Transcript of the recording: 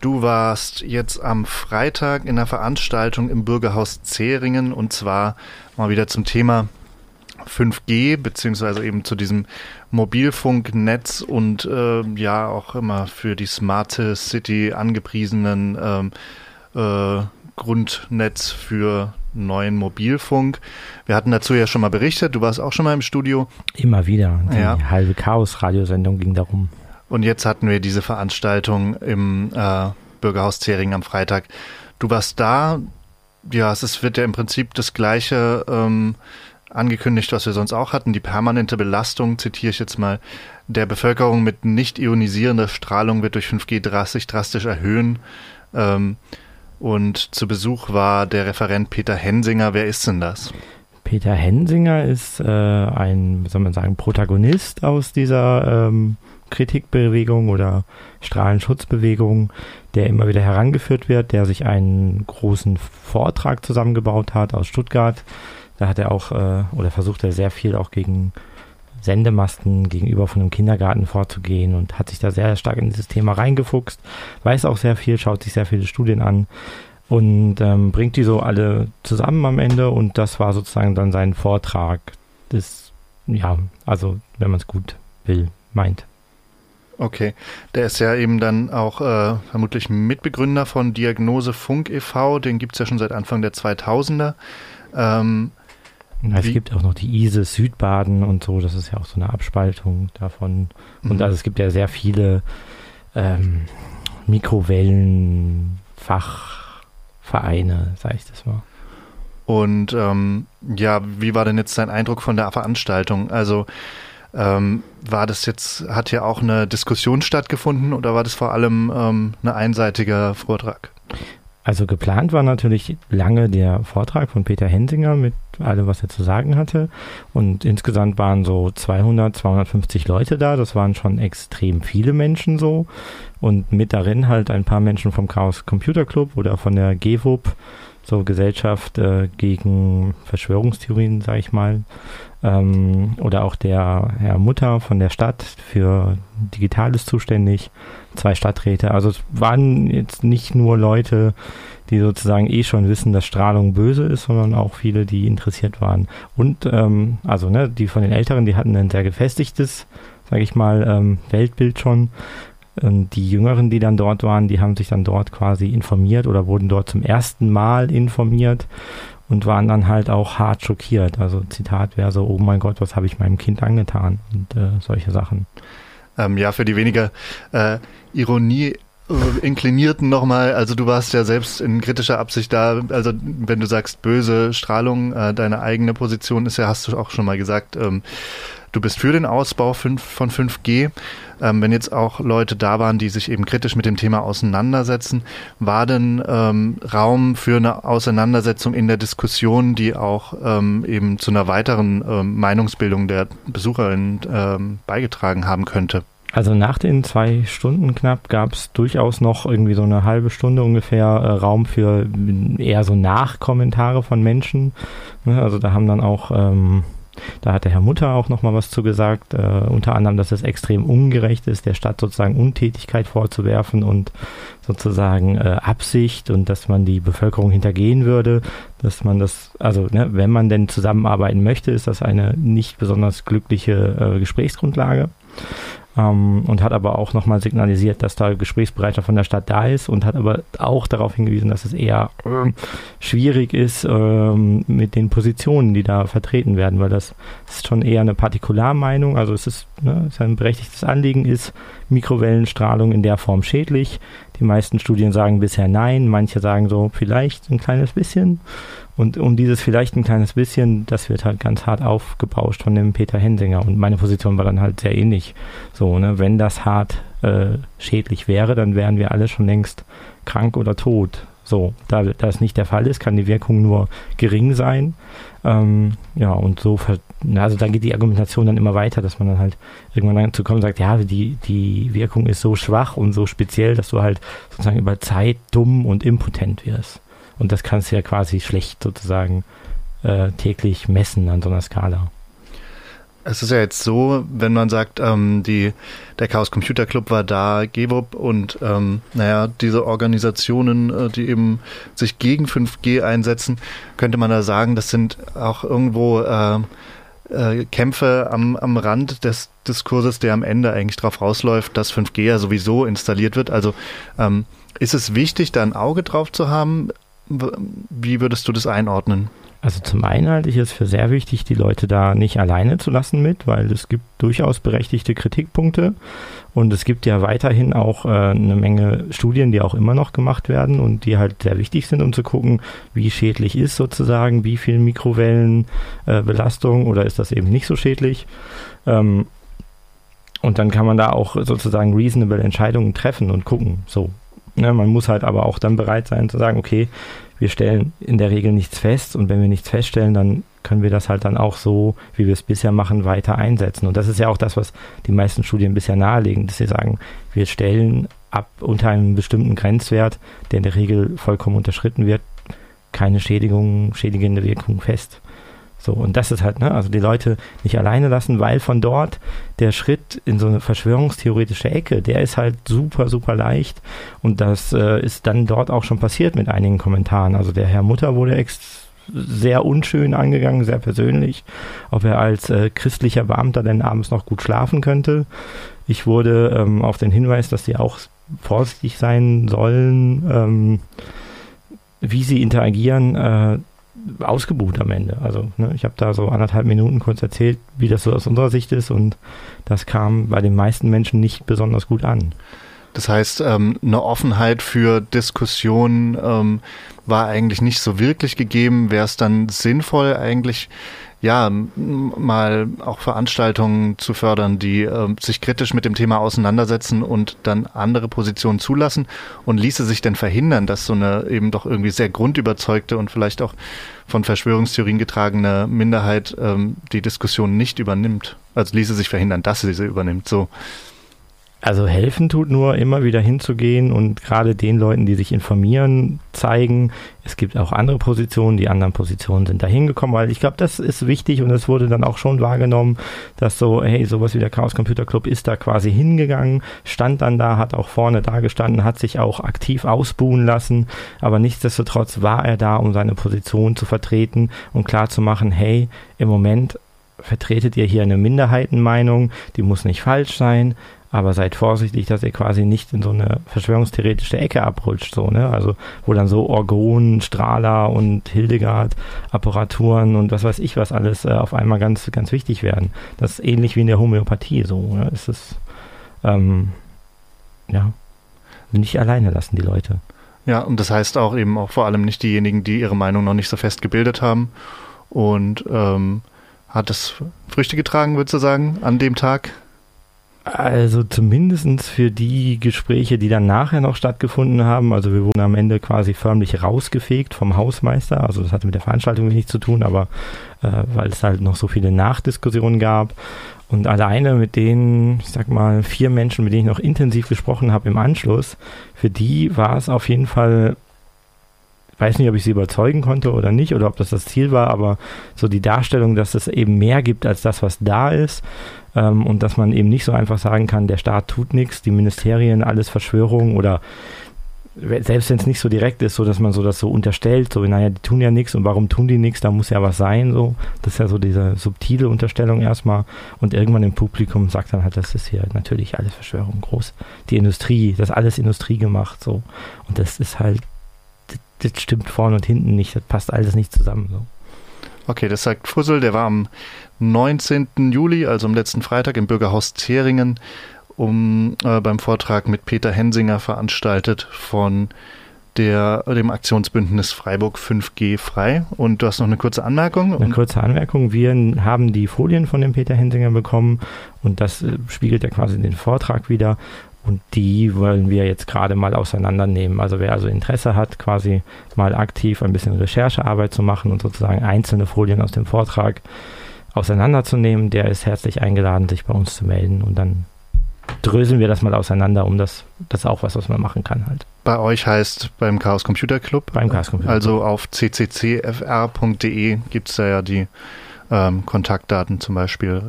Du warst jetzt am Freitag in einer Veranstaltung im Bürgerhaus Zeringen und zwar mal wieder zum Thema 5G, beziehungsweise eben zu diesem Mobilfunknetz und äh, ja auch immer für die smarte City angepriesenen ähm, äh, Grundnetz für neuen Mobilfunk. Wir hatten dazu ja schon mal berichtet, du warst auch schon mal im Studio. Immer wieder. Die ja. halbe Chaos-Radiosendung ging darum. Und jetzt hatten wir diese Veranstaltung im äh, Bürgerhaus Zering am Freitag. Du warst da, ja, es wird ja im Prinzip das gleiche ähm, angekündigt, was wir sonst auch hatten. Die permanente Belastung, zitiere ich jetzt mal, der Bevölkerung mit nicht ionisierender Strahlung wird durch 5G drastisch, drastisch erhöhen. Ähm, und zu Besuch war der Referent Peter Hensinger. Wer ist denn das? Peter Hensinger ist äh, ein, wie soll man sagen, Protagonist aus dieser ähm, Kritikbewegung oder Strahlenschutzbewegung, der immer wieder herangeführt wird, der sich einen großen Vortrag zusammengebaut hat aus Stuttgart. Da hat er auch, äh, oder versucht er sehr viel auch gegen Sendemasten gegenüber von einem Kindergarten vorzugehen und hat sich da sehr stark in dieses Thema reingefuchst, weiß auch sehr viel, schaut sich sehr viele Studien an und ähm, bringt die so alle zusammen am Ende und das war sozusagen dann sein Vortrag. Das, ja, also wenn man es gut will, meint. Okay, der ist ja eben dann auch äh, vermutlich Mitbegründer von Diagnose Funk e.V., den gibt es ja schon seit Anfang der 2000er. Ähm, es wie? gibt auch noch die ISE Südbaden und so, das ist ja auch so eine Abspaltung davon. Und mhm. also es gibt ja sehr viele ähm, Mikrowellenfachvereine, sage ich das mal. Und ähm, ja, wie war denn jetzt dein Eindruck von der Veranstaltung? Also ähm, war das jetzt, hat hier auch eine Diskussion stattgefunden oder war das vor allem ähm, ein einseitiger Vortrag? Also geplant war natürlich lange der Vortrag von Peter Hensinger mit allem, was er zu sagen hatte. Und insgesamt waren so 200, 250 Leute da. Das waren schon extrem viele Menschen so. Und mit darin halt ein paar Menschen vom Chaos Computer Club oder von der GWUP, so Gesellschaft äh, gegen Verschwörungstheorien, sag ich mal ähm, oder auch der Herr Mutter von der Stadt für Digitales zuständig, zwei Stadträte. Also es waren jetzt nicht nur Leute, die sozusagen eh schon wissen, dass Strahlung böse ist, sondern auch viele, die interessiert waren. Und ähm, also ne, die von den Älteren, die hatten ein sehr gefestigtes, sage ich mal, ähm, Weltbild schon. Und die Jüngeren, die dann dort waren, die haben sich dann dort quasi informiert oder wurden dort zum ersten Mal informiert und waren dann halt auch hart schockiert. Also Zitat wäre so, oh mein Gott, was habe ich meinem Kind angetan und äh, solche Sachen. Ähm, ja, für die weniger äh, Ironie äh, inklinierten nochmal, also du warst ja selbst in kritischer Absicht da, also wenn du sagst böse Strahlung, äh, deine eigene Position ist ja, hast du auch schon mal gesagt, ähm, du bist für den Ausbau von 5G. Ähm, wenn jetzt auch Leute da waren, die sich eben kritisch mit dem Thema auseinandersetzen, war denn ähm, Raum für eine Auseinandersetzung in der Diskussion, die auch ähm, eben zu einer weiteren ähm, Meinungsbildung der Besucherin ähm, beigetragen haben könnte? Also nach den zwei Stunden knapp gab es durchaus noch irgendwie so eine halbe Stunde ungefähr äh, Raum für eher so Nachkommentare von Menschen. Ne, also da haben dann auch ähm, da hat der Herr Mutter auch noch mal was zu gesagt, äh, unter anderem, dass es extrem ungerecht ist, der Stadt sozusagen Untätigkeit vorzuwerfen und sozusagen äh, Absicht und dass man die Bevölkerung hintergehen würde, dass man das, also ne, wenn man denn zusammenarbeiten möchte, ist das eine nicht besonders glückliche äh, Gesprächsgrundlage ähm, und hat aber auch nochmal signalisiert, dass da Gesprächsbereitschaft von der Stadt da ist und hat aber auch darauf hingewiesen, dass es eher äh, schwierig ist ähm, mit den Positionen, die da vertreten werden, weil das ist schon eher eine Partikularmeinung, also es ist, ne, es ist ein berechtigtes Anliegen ist, Mikrowellenstrahlung in der Form schädlich. Die meisten Studien sagen bisher nein, manche sagen so vielleicht ein kleines bisschen. Und um dieses vielleicht ein kleines bisschen, das wird halt ganz hart aufgebauscht von dem Peter Hensinger. Und meine Position war dann halt sehr ähnlich. So, ne, wenn das hart äh, schädlich wäre, dann wären wir alle schon längst krank oder tot. So, da das nicht der Fall ist, kann die Wirkung nur gering sein. Ähm, ja, und so, also da geht die Argumentation dann immer weiter, dass man dann halt irgendwann dazu kommt und sagt, ja, die, die Wirkung ist so schwach und so speziell, dass du halt sozusagen über Zeit dumm und impotent wirst. Und das kannst du ja quasi schlecht sozusagen äh, täglich messen an so einer Skala. Es ist ja jetzt so, wenn man sagt, ähm, die, der Chaos Computer Club war da, GEWOP und ähm, naja, diese Organisationen, äh, die eben sich gegen 5G einsetzen, könnte man da sagen, das sind auch irgendwo äh, äh, Kämpfe am, am Rand des Diskurses, der am Ende eigentlich darauf rausläuft, dass 5G ja sowieso installiert wird. Also ähm, ist es wichtig, da ein Auge drauf zu haben? Wie würdest du das einordnen? Also zum einen halte ich es für sehr wichtig, die Leute da nicht alleine zu lassen mit, weil es gibt durchaus berechtigte Kritikpunkte und es gibt ja weiterhin auch äh, eine Menge Studien, die auch immer noch gemacht werden und die halt sehr wichtig sind, um zu gucken, wie schädlich ist sozusagen, wie viel Mikrowellenbelastung äh, oder ist das eben nicht so schädlich. Ähm, und dann kann man da auch sozusagen reasonable Entscheidungen treffen und gucken. So. Ne, man muss halt aber auch dann bereit sein zu sagen, okay, wir stellen in der Regel nichts fest und wenn wir nichts feststellen, dann können wir das halt dann auch so, wie wir es bisher machen, weiter einsetzen. Und das ist ja auch das, was die meisten Studien bisher nahelegen, dass sie sagen, wir stellen ab unter einem bestimmten Grenzwert, der in der Regel vollkommen unterschritten wird, keine Schädigung, schädigende Wirkung fest. So, und das ist halt, ne, also die Leute nicht alleine lassen, weil von dort der Schritt in so eine verschwörungstheoretische Ecke, der ist halt super, super leicht. Und das äh, ist dann dort auch schon passiert mit einigen Kommentaren. Also der Herr Mutter wurde ex sehr unschön angegangen, sehr persönlich, ob er als äh, christlicher Beamter denn abends noch gut schlafen könnte. Ich wurde ähm, auf den Hinweis, dass sie auch vorsichtig sein sollen, ähm, wie sie interagieren, äh, ausgebucht am Ende. Also ne, ich habe da so anderthalb Minuten kurz erzählt, wie das so aus unserer Sicht ist und das kam bei den meisten Menschen nicht besonders gut an. Das heißt, ähm, eine Offenheit für Diskussionen ähm, war eigentlich nicht so wirklich gegeben. Wäre es dann sinnvoll, eigentlich ja, mal auch Veranstaltungen zu fördern, die äh, sich kritisch mit dem Thema auseinandersetzen und dann andere Positionen zulassen? Und ließe sich denn verhindern, dass so eine eben doch irgendwie sehr grundüberzeugte und vielleicht auch von Verschwörungstheorien getragene Minderheit ähm, die Diskussion nicht übernimmt? Also ließe sich verhindern, dass sie sie übernimmt, so. Also helfen tut nur immer wieder hinzugehen und gerade den Leuten, die sich informieren, zeigen, es gibt auch andere Positionen, die anderen Positionen sind da hingekommen, weil ich glaube, das ist wichtig und es wurde dann auch schon wahrgenommen, dass so, hey, sowas wie der Chaos Computer Club ist da quasi hingegangen, stand dann da, hat auch vorne da gestanden, hat sich auch aktiv ausbuhen lassen, aber nichtsdestotrotz war er da, um seine Position zu vertreten und klar zu machen, hey, im Moment vertretet ihr hier eine Minderheitenmeinung, die muss nicht falsch sein, aber seid vorsichtig, dass ihr quasi nicht in so eine verschwörungstheoretische Ecke abrutscht, so, ne? Also, wo dann so Orgon, Strahler und Hildegard, Apparaturen und was weiß ich was alles äh, auf einmal ganz, ganz wichtig werden. Das ist ähnlich wie in der Homöopathie, so, ne? Es ist, ähm, ja, nicht alleine lassen, die Leute. Ja, und das heißt auch eben auch vor allem nicht diejenigen, die ihre Meinung noch nicht so fest gebildet haben. Und ähm, hat es Früchte getragen, würdest du sagen, an dem Tag? Also zumindest für die Gespräche, die dann nachher noch stattgefunden haben. Also wir wurden am Ende quasi förmlich rausgefegt vom Hausmeister. Also das hatte mit der Veranstaltung wenig zu tun, aber äh, weil es halt noch so viele Nachdiskussionen gab. Und alleine mit den, ich sag mal, vier Menschen, mit denen ich noch intensiv gesprochen habe im Anschluss, für die war es auf jeden Fall weiß nicht, ob ich sie überzeugen konnte oder nicht oder ob das das Ziel war, aber so die Darstellung, dass es eben mehr gibt als das, was da ist ähm, und dass man eben nicht so einfach sagen kann, der Staat tut nichts, die Ministerien, alles Verschwörung oder selbst wenn es nicht so direkt ist, so dass man so das so unterstellt, so naja, die tun ja nichts und warum tun die nichts, da muss ja was sein, so. Das ist ja so diese subtile Unterstellung erstmal und irgendwann im Publikum sagt dann halt, das ist hier natürlich alles Verschwörung groß. Die Industrie, das alles Industrie gemacht, so. Und das ist halt das stimmt vorne und hinten nicht, das passt alles nicht zusammen. So. Okay, das sagt Fussel, der war am 19. Juli, also am letzten Freitag im Bürgerhaus Zeringen, um äh, beim Vortrag mit Peter Hensinger veranstaltet von der, dem Aktionsbündnis Freiburg 5G frei. Und du hast noch eine kurze Anmerkung? Eine kurze Anmerkung. Wir haben die Folien von dem Peter Hensinger bekommen und das äh, spiegelt ja quasi den Vortrag wieder. Und die wollen wir jetzt gerade mal auseinandernehmen. Also wer also Interesse hat, quasi mal aktiv ein bisschen Recherchearbeit zu machen und sozusagen einzelne Folien aus dem Vortrag auseinanderzunehmen, der ist herzlich eingeladen, sich bei uns zu melden und dann dröseln wir das mal auseinander, um das, das auch was, was man machen kann halt. Bei euch heißt beim Chaos Computer Club? Beim Chaos Computer Club. Also auf cccfr.de gibt es da ja die ähm, Kontaktdaten zum Beispiel